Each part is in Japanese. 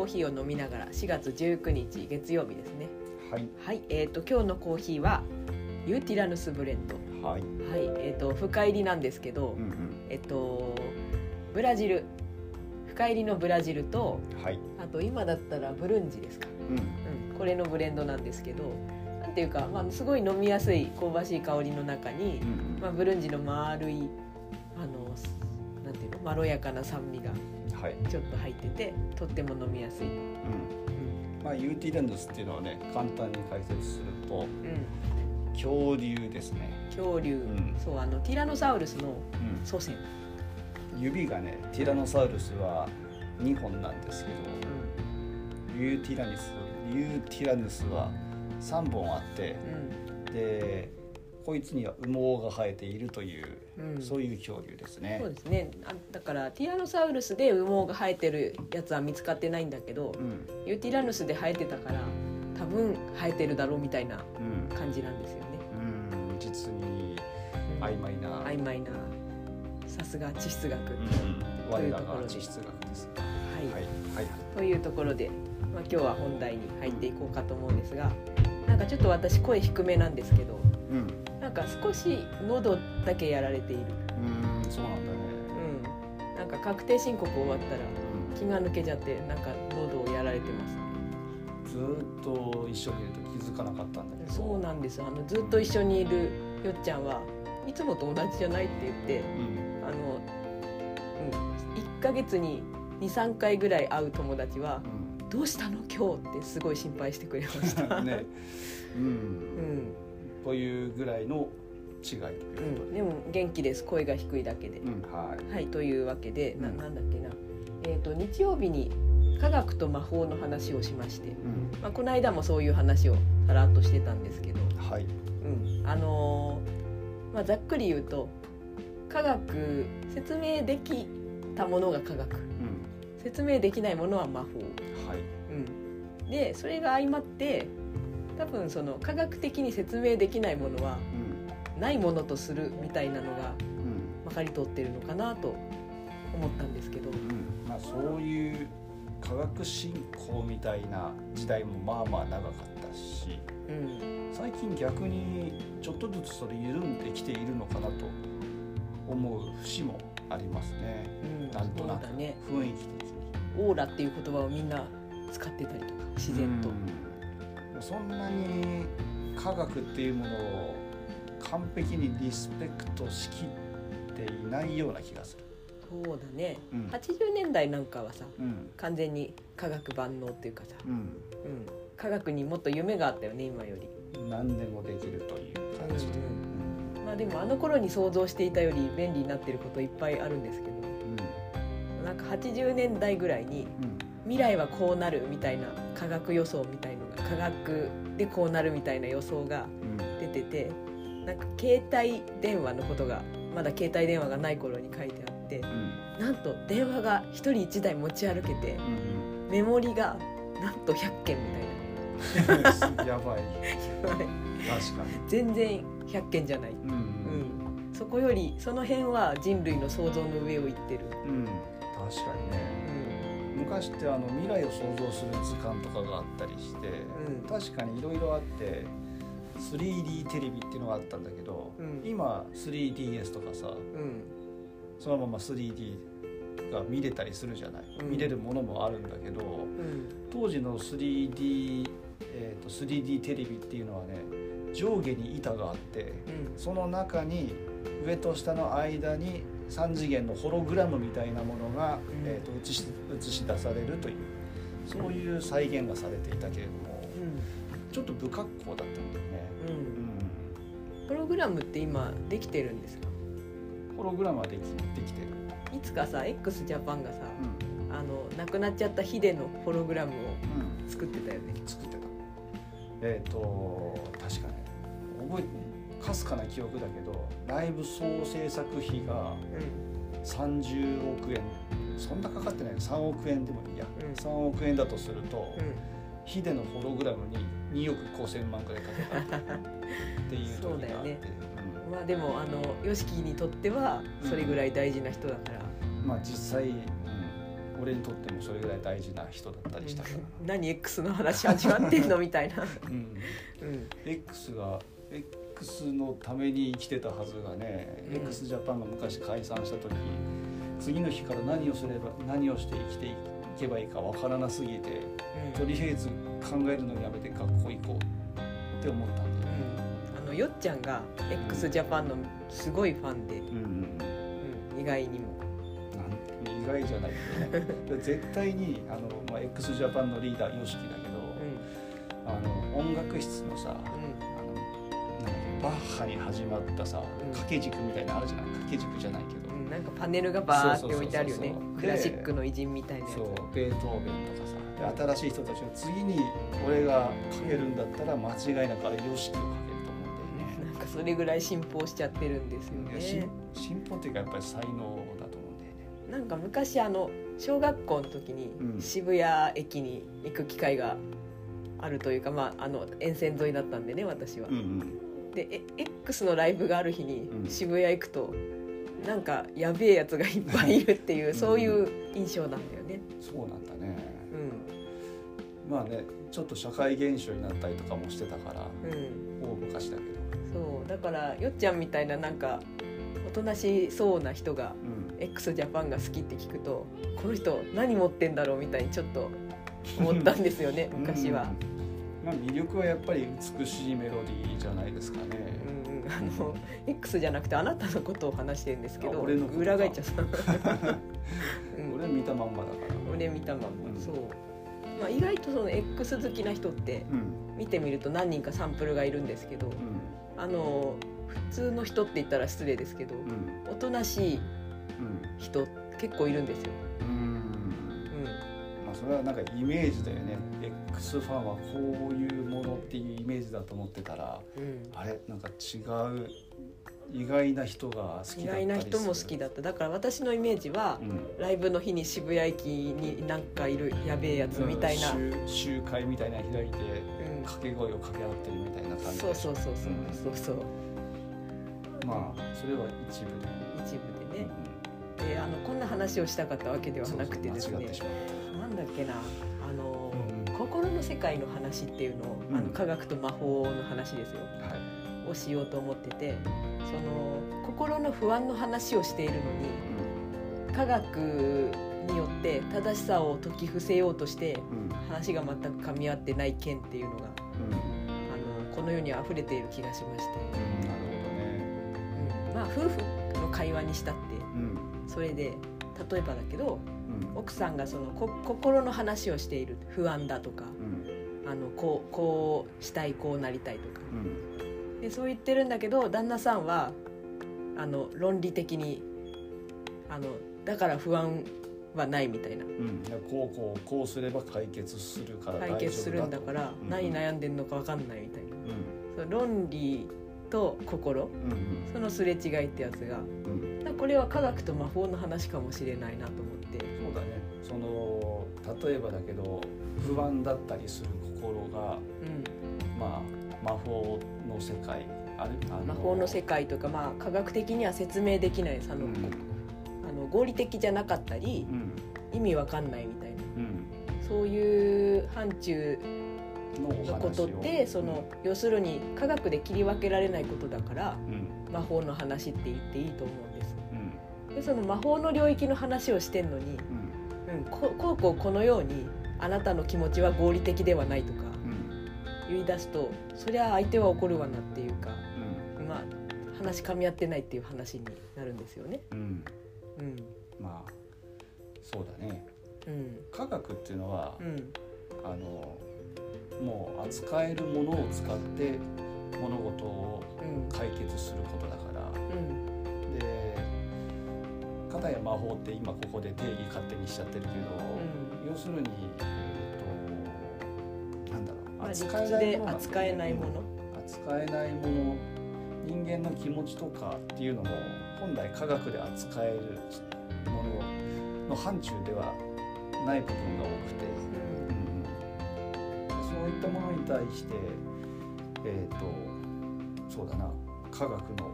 コーヒーを飲みながら4月19日月曜日ですね。はい。はい。えー、と今日のコーヒーはユーティラヌスブレンド。はい。はい。えー、と深入りなんですけど、うんうん。えっとブラジル。深入りのブラジルとはい。あと今だったらブルンジですか、うん。うん、これのブレンドなんですけどなんていうか、まあ、すごい飲みやすい香ばしい香りの中に、うん。まあ、ブルンジの丸いあのなんていうのまろやかな酸味がちょっと入っててとっても飲みやすい、うん。うんまあユーティラヌスっていうのはね簡単に解説するとうん、恐竜ですね、恐竜、ん。そうあのティラノサウルスのうん、祖先、指がねティラノサウルスは2本なんですけどユーティラニスユーティラヌスは3本あってうん。でこいつには羽毛が生えているという、うん。そういう恐竜ですね。そうですね。あだからティラノサウルスで羽毛が生えてるやつは見つかってないんだけど、うん。ユーティラヌスで生えてたから多分生えてるだろうみたいなうん。感じなんですよね。うん。実に曖昧な、曖昧なさすが地質学、うん、というところ地質学ですはい、はい。はい。というところで、まあ、今日は本題に入っていこうかと思うんですがなんかちょっと私声低めなんですけどうんなんか少し喉だけやられている。うんそうなんだね。うん。なんか確定申告終わったら気が抜けちゃってなんか喉をやられてます。ずーっと一緒にいると気づかなかったんだけど。そうなんです。あのずっと一緒にいるよっちゃんはいつもと同じじゃないって言ってうん。あの、うん、1ヶ月に23回ぐらい会う友達は「どうしたの？今日」ってすごい心配してくれました。う んね。うん。うんというぐらいの違いといううことん、でも元気です。声が低いだけで。うんはい。はいというわけで、なうん。なんだっけな、えー、と日曜日に科学と魔法の話をしまして、うん。まあ、この間もそういう話をさらっとしてたんですけど、はい。うん、あのーまあ、ざっくり言うと科学説明できたものが科学。うん。説明できないものは魔法、はい。うん、でそれが相まって多分その科学的に説明できないものはうん。ないものとするみたいなのがうん。まかり通ってるのかなと思ったんですけど、うん。まあそういう科学進行みたいな時代もまあまあ長かったしうん。最近逆にちょっとずつそれ緩んできているのかなと思う節もありますね。うん、なんとなく。雰囲気的に。オーラっていう言葉をみんな使ってたりとか自然と、うんそんなに科学っていうものを完璧にリスペクトしきっていないような気がする。そうだね、うん。80年代なんかはさうん。完全に科学万能っていうかさ、うん、うん、科学にもっと夢があったよね今より、何でもできるという感じで。まあでもあの頃に想像していたより便利になってることいっぱいあるんですけど。うん。なんか80年代ぐらいに未来はこうなるみたいな科学予想みたいのが科学でこうなるみたいな予想がうん。出ててなんか携帯電話のことがまだ携帯電話がない頃に書いてあってうん。なんと電話が1人1台持ち歩けてうんメモリがなんと100件みうん やばい。たい。な確か全然100件じゃない、に。うん。うん、そこよりその辺は人類の想像の上を行ってる、うん、確かにね昔ってあの未来を想像する図鑑とかがあったりして、うん。確かにいろいろあって 3D テレビっていうのがあったんだけど、うん。今 3DS とかさうん。そのまま 3D が見れたりするじゃない、うん。見れるものもあるんだけどうん。当時の 3D、えー、と 3D テレビっていうのはね上下に板があってうん。その中に上と下の間に3次元のホログラムみたいなものが、ん。えー、と映し映し出されるというそういう再現がされていたけれどもちょっと不格好だったんだよね。うん。うん。うんプログラムって今できてるんですか？ホログラムはできできてる。いつかさ x ジャパンがさうん。あの亡くなっちゃったヒデのホログラムをうん。作ってたよね。作ってた。えっ、と確かね覚えかすかな記憶だけどライブ総制作費がう30億円。そんなかかってない3億円でもいいや、うん。3億円だとすると、んうん。ヒデのホログラムに2億5千万くらいかけたっていう。時があって。そうだよね。まあでもあの YOSHIKI にとってはそれぐらい大事な人だから。うんまあ実際、うん。俺にとってもそれぐらい大事な人だったりしたから。な、何？X の話始まってんの？みたいな、うん、うん、X が X のために生きてたはずがね、うん。X ジャパンが昔解散した時次の日から何をすれば何をして生きていけばいいかわからなすぎてとりあえず考えるのやめて学校行こうって思ったんだよ。ね。うん、あのよっちゃんが x ジャパンのすごいファンで、うん。うん。うん、意外にも、意外じゃない。け ど絶対にあの、まあ、x ジャパンのリーダー YOSHIKI だけど、うあの音楽室のさバッハに始まったさうん。掛け軸みたいなのあるじゃない掛け軸じゃないけど、うん、なんかパネルがバーって置いてあるよね。クラシックの偉人みたいなやつ。そうベートーベンとかさ。で新しい人たちの次に俺がかけるんだったら間違いなくあれ YOSHIKI をかけると思うんだよね。なんかそれぐらい進歩しちゃってるんですよね。進歩っていうかやっぱり才能だと思うんだよね。なんか昔あの小学校の時にうん。渋谷駅に行く機会があるというか、まあ、あの沿線沿いだったんでね私は、うんうんでえ X のライブがある日にうん。渋谷行くと、なんかやべえやつがいっぱいいるっていう、うん。そういう印象なんだよね。そうなんだね。うまあねちょっと社会現象になったりとかもしてたからんうん。大昔だけど。そう。だからよっちゃんみたいななんかおとなしそうな人がうん。X ジャパンが好きって聞くとこの人何持ってんだろうみたいにちょっと思ったんですよね 昔は。うんまあ、魅力はやっぱり美しいメロディーじゃないですかね。うんうん、あの X じゃなくてあなたのことを話してるんですけどあ俺の裏返っちゃった、うん、俺見たまんまだから。俺見たまんま、うん。そう、まあ、意外とその X 好きな人ってうん。見てみると何人かサンプルがいるんですけどうん。あの普通の人って言ったら失礼ですけどうん。おとなしい人結構いるんですよ、あそれはなんかイメージだよね。X ファンはこういうものっていうイメージだと思ってたらうん。うん、あれ？なんか違う意外な人が好きだった意外な人も好きだった。だから私のイメージはうん。ライブの日に渋谷駅になんかいるやべえやつみたいな、うん。集集会みたいなの開いて掛け声を掛け合ってるみたいな感じそうそうそうそううんそう。そうまあそれは一部ね。一部でね。うんであのこんな話をしたかったわけではなくてですねんだっけなあの、うん心の世界の話っていうのを、あうん。の科学と魔法の話ですよ。たはい。をしようと思っててその心の不安の話をしているのに科学によって正しさを解き伏せようとして話が全く噛み合ってない件っていうのがうん。あのこの世に溢れている気がしまして、うんなるほどね。うん。まあ夫婦の会話にしたってうん。それで例えばだけどうん奥さんがそのこ心の話をしている不安だとかうん。あのこうこうしたいこうなりたいとか。うん。でそう言ってるんだけど旦那さんはあの論理的にあのだから不安はないみたいな。うん、こうこうこうすれば解決するから解決するんだからうん。何悩んでんのか分かんないみたいな。うん。その論理と心うんそのすれ違いってやつがこれは科学と魔法の話かもしれないなと思って。そうだね。その例えばだけど不安だったりする心がうん。まあ魔法の世界。あるあ魔法の世界とかまあ科学的には説明できないあの、うん。あの合理的じゃなかったりうん。意味わかんないみたいな。うん。そういう範疇のことってその要するに科学で切り分けられないことだからうん。魔法の話って言っていいと思うその魔法の領域の話をしてんのに、うん。うん、ここうこうこのようにあなたの気持ちは合理的ではないとかうん。言い出すとそりゃ相手は怒るわなっていうかうん。まあ話噛み合ってないっていう話になるんですよね。うん。うん。まあそうだね。うん。科学っていうのはうん。あのもう扱えるものを使って物事をうん。解決することだからうん。で片や魔法って今ここで定義勝手にしちゃってるけど、要するに、えー、となんだろうまあ理扱えないもの扱えないもの扱えないもの。人間の気持ちとかっていうのも本来科学で扱えるものの範疇ではない部分が多くて、うん。そういったものに対してえっ、とそうだな科学の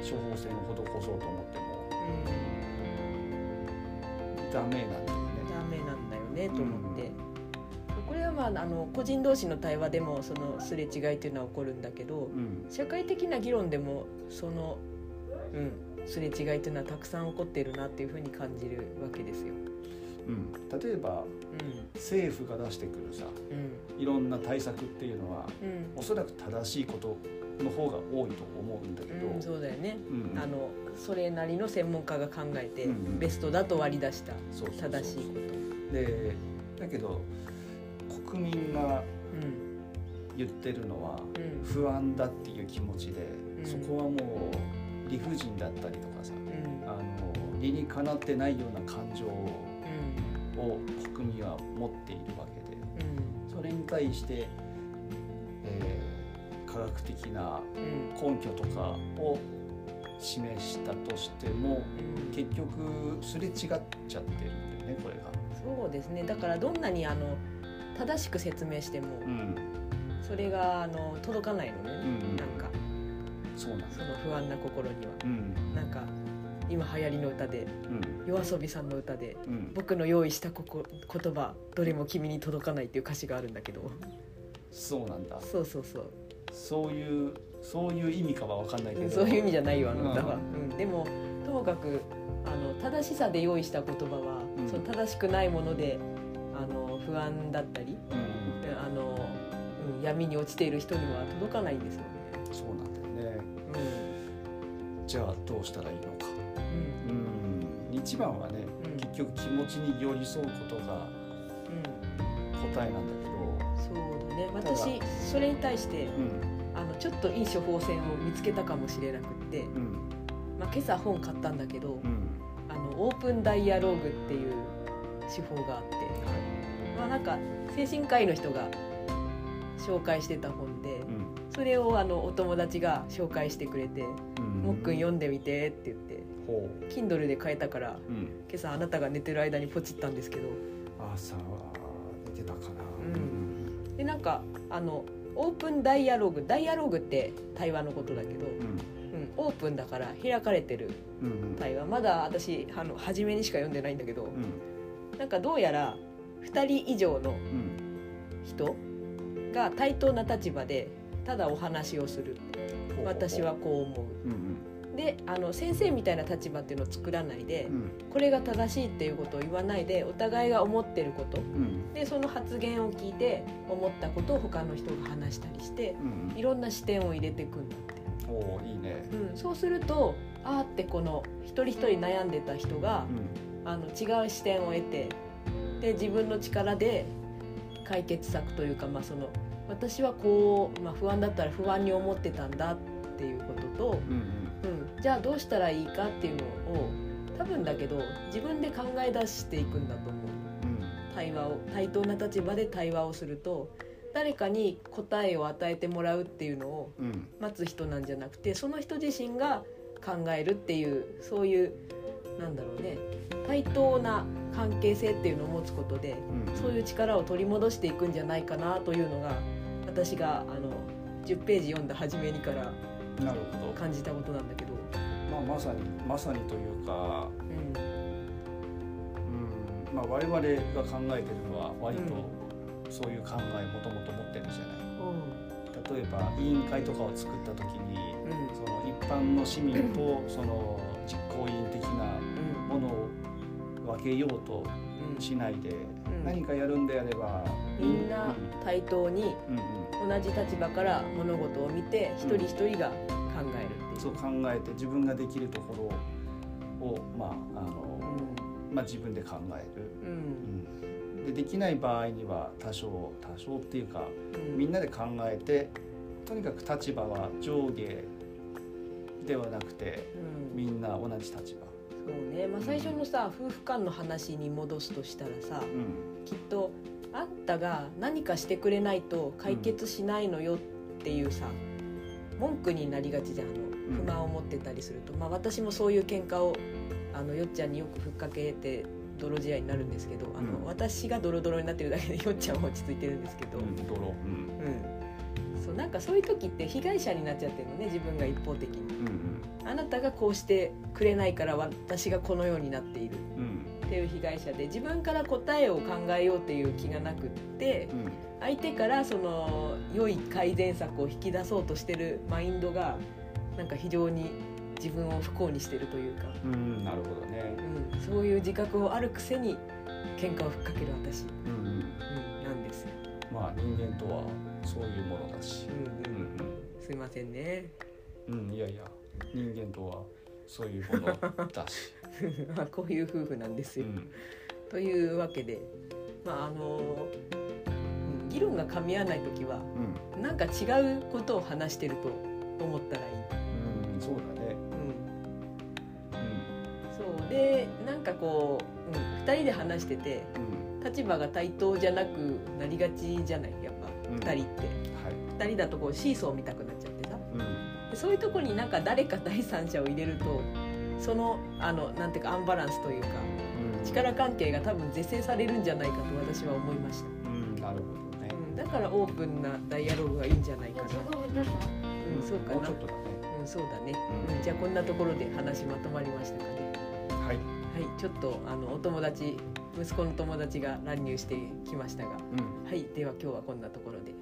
処方箋を施そうと思ってもダメなんだよね。ねと思って、これはまああの個人同士の対話でもそのすれ違いっていうのは起こるんだけどうん。社会的な議論でもその、うん、すれ違いっていうのはたくさん起こってるなっていうふうに感じるわけですよ。うん、例えばう政府が出してくるさんうん。いろんな対策っていうのはうん。おそらく正しいことの方が多いと思うんだけど、うん、そうだよね、うん。あのそれなりの専門家が考えて、ベストだと割り出した正しいこと、でだけど国民がう言ってるのは不安だっていう気持ちで、うん。そこはもう理不尽だったりとかさうん。あの理にかなってないような感情を国民は持っているわけで。うん。それに対して、学的な根拠とかを示したとしてもうん。結局すれ違っちゃってるんだよねこれが。そうですね。だからどんなにあの正しく説明してもうん、それがあの届かないのね、うん。なんか。そうなんだ。その不安な心には。うん。なんか今流行りの歌でうん。夜遊びさんの歌でうん。僕の用意したここ言葉どれも君に届かないっていう歌詞があるんだけど。そうなんだ。そうそうそうそういうそういう意味かは分かんないけど。そういう意味じゃないよあの歌は、ううん。でもともかくあの正しさで用意した言葉は、うん。その正しくないものであの不安だったりうん。あの、うん、闇に落ちている人には届かないんですよね。そうなんだよね。うじゃあどうしたらいいのか。んうん。うん。一番はね、うん。結局気持ちに寄り添うことがうん。答えなんだけど。そうだね。私それに対してうん。あのちょっといい処方箋を見つけたかもしれなくって、うん。まあ、今朝本買ったんだけどうん。あのオープンダイアローグっていう手法があって、まあ、なんか精神科医の人が紹介してた本でうん。それをあのお友達が紹介してくれて「うん。もっくん読んでみて」って言ってほ Kindle で買えたから今朝あなたが寝てる間にポチったんですけど。朝は寝てたかななんかあのオープンダイアログダイアログって対話のことだけど、うん。うん、オープンだから開かれてるうんうん。対話。まだ私あの初めにしか読んでないんだけどうん。なんかどうやら2人以上のうん。人が対等な立場でただお話をする。ほうほうほう。私はこう思う。んうであの先生みたいな立場っていうのを作らないでうん。うんこれが正しいっていうことを言わないでお互いが思ってること。うん。でその発言を聞いて思ったことを他の人が話したりしてうんいろんな視点を入れていくんだって、おおいいね。うん、そうするとあーってこの一人一人悩んでた人がうん。あの違う視点を得てで自分の力で解決策というか、まあ、その私はこう、まあ、不安だったら不安に思ってたんだっていうことと、うんうん、じゃあどうしたらいいかっていうのを多分だけど自分で考え出していくんだと思う。うん。対話を対等な立場で対話をすると誰かに答えを与えてもらうっていうのを待つ人なんじゃなくてその人自身が考えるっていうそういうなんだろうね対等な関係性っていうのを持つことでうん。そういう力を取り戻していくんじゃないかなというのが私があの10ページ読んだ初めにから感じたことなんだけど、まさにまさにというかうんうんまあ我々が考えてるのは割とそういう考えもともと持ってるじゃない。例えば委員会とかを作った時にうん。その一般の市民とその実行委員的なものを分けようとうん。しないでうん。何かやるんであればみんな対等に同じ立場から物事を見て一人一人が考えるっていう。そう考えて自分ができるところをまああのまあ自分で考える。うん。うん。でできない場合には多少多少っていうかうん。みんなで考えてとにかく立場は上下ではなくてうん。みんな同じ立場、そうね、まあ、最初のさ夫婦間の話に戻すとしたらさうん。きっとあんたが何かしてくれないと解決しないのよっていうさ文句になりがちじゃんあの不満を持ってたりすると、まあ、私もそういう喧嘩をあのよっちゃんによくふっかけて泥仕合になるんですけどあの、うん。私がドロドロになってるだけでよっちゃんは落ち着いてるんですけど、うん、泥、うん。うん。そうなんかそういう時って被害者になっちゃってるのね自分が一方的に。うんあなたがこうしてくれないから私がこのようになっている。うん。うんっっていう被害者で自分から答えを考えようっていう気がなくってうん。相手からその良い改善策を引き出そうとしてるマインドがなんか非常に自分を不幸にしてるというか、うんなるほどね。うん、そういう自覚をあるくせに喧嘩をふっかける私、うんうん。うん、なんですよ、まあ人間とはそういうものだし。うんうん、うんすいませんね。うんうんいやいや。人間とはそういうものだし。こういう夫婦なんですよ、うん。というわけでまああのうん議論が噛み合わない時はうん。なんか違うことを話してると思ったらいい。うんそうだね。うん、そう。でなんかこう、うん、2人で話しててうん。立場が対等じゃなくなりがちじゃない？やっうん。ぱ2人って。はい。2人だとこうシーソー見たくなっちゃってさ。うん。でそういうとこになんか誰か第三者を入れるとそのあのなんていうかアンバランスというかうん。力関係が多分是正されるんじゃないかと私は思いました、うん。なるほどね。うん、だからオープンなダイアログがいいんじゃないかな、うん、そうかな。もうちょっとだねうん、そうだね、うんうん、じゃあこんなところで話まとまりましたかね。はい。はいちょっとあのお友達息子の友達が乱入してきましたが。うん。はいでは今日はこんなところで